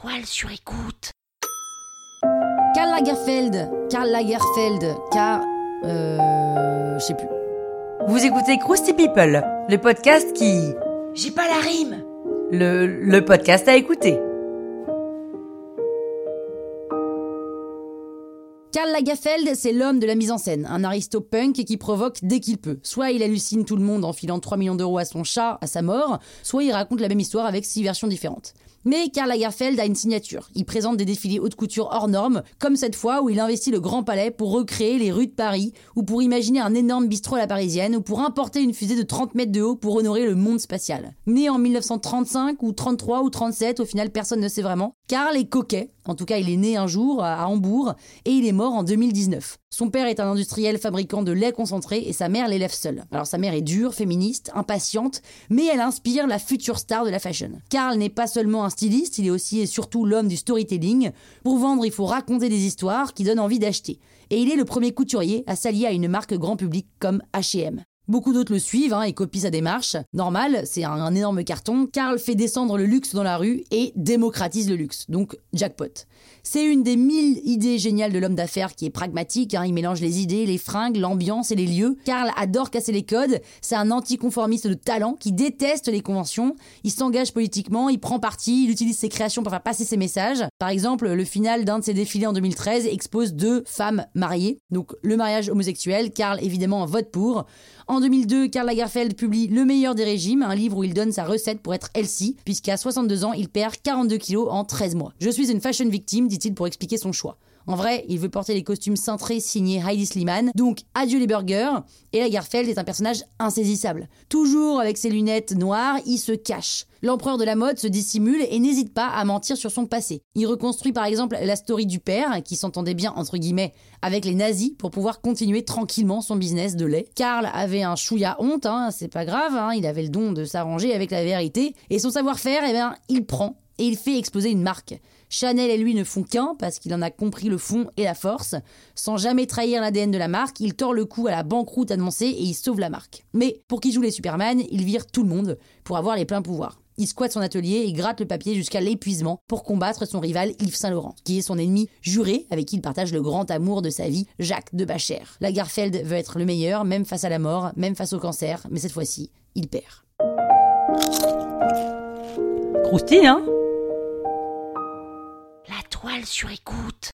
toile sur écoute. Karl Lagerfeld. Karl Lagerfeld. Car. Euh. Je sais plus. Vous écoutez Krusty People, le podcast qui. J'ai pas la rime. Le, le podcast à écouter. Karl Lagerfeld, c'est l'homme de la mise en scène, un aristo-punk qui provoque dès qu'il peut. Soit il hallucine tout le monde en filant 3 millions d'euros à son chat à sa mort, soit il raconte la même histoire avec six versions différentes. Mais Karl Lagerfeld a une signature. Il présente des défilés haute couture hors normes, comme cette fois où il investit le Grand Palais pour recréer les rues de Paris, ou pour imaginer un énorme bistrot à la parisienne, ou pour importer une fusée de 30 mètres de haut pour honorer le monde spatial. Né en 1935 ou 33 ou 37, au final personne ne sait vraiment, Karl est coquet, en tout cas il est né un jour à Hambourg, et il est mort en 2019. Son père est un industriel fabricant de lait concentré et sa mère l'élève seule. Alors sa mère est dure, féministe, impatiente, mais elle inspire la future star de la fashion. Karl n'est pas seulement un styliste, il est aussi et surtout l'homme du storytelling. Pour vendre, il faut raconter des histoires qui donnent envie d'acheter. Et il est le premier couturier à s'allier à une marque grand public comme H&M. Beaucoup d'autres le suivent hein, et copient sa démarche. Normal, c'est un, énorme carton. Karl fait descendre le luxe dans la rue et démocratise le luxe. Donc, jackpot. C'est une des mille idées géniales de l'homme d'affaires qui est pragmatique. hein. Il mélange les idées, les fringues, l'ambiance et les lieux. Karl adore casser les codes. C'est un anticonformiste de talent qui déteste les conventions. Il s'engage politiquement, il prend parti, il utilise ses créations pour faire passer ses messages. Par exemple, le final d'un de ses défilés en 2013 expose deux femmes mariées. Donc, le mariage homosexuel. Karl, évidemment, vote pour. 2002, Karl Lagerfeld publie Le meilleur des régimes, un livre où il donne sa recette pour être healthy, puisqu'à 62 ans, il perd 42 kilos en 13 mois. Je suis une fashion victime, dit-il pour expliquer son choix. En vrai, il veut porter les costumes cintrés signés Heidi Sliman, donc adieu les burgers, et Lagerfeld est un personnage insaisissable. Toujours avec ses lunettes noires, il se cache. L'empereur de la mode se dissimule et n'hésite pas à mentir sur son passé. Il reconstruit par exemple la story du père, qui s'entendait bien entre guillemets avec les nazis pour pouvoir continuer tranquillement son business de lait. Karl avait un chouïa honte, hein, c'est pas grave, hein, il avait le don de s'arranger avec la vérité, et son savoir-faire, eh bien, il prend et il fait exploser une marque. Chanel et lui ne font qu'un parce qu'il en a compris le fond et la force. Sans jamais trahir l'ADN de la marque, il tord le cou à la banqueroute annoncée et il sauve la marque. Mais pour qui joue les Superman, il vire tout le monde pour avoir les pleins pouvoirs. Il squatte son atelier et gratte le papier jusqu'à l'épuisement pour combattre son rival Yves Saint-Laurent, qui est son ennemi juré avec qui il partage le grand amour de sa vie, Jacques de Bacher. Lagerfeld veut être le meilleur, même face à la mort, même face au cancer, mais cette fois-ci, il perd. La toile sur écoute.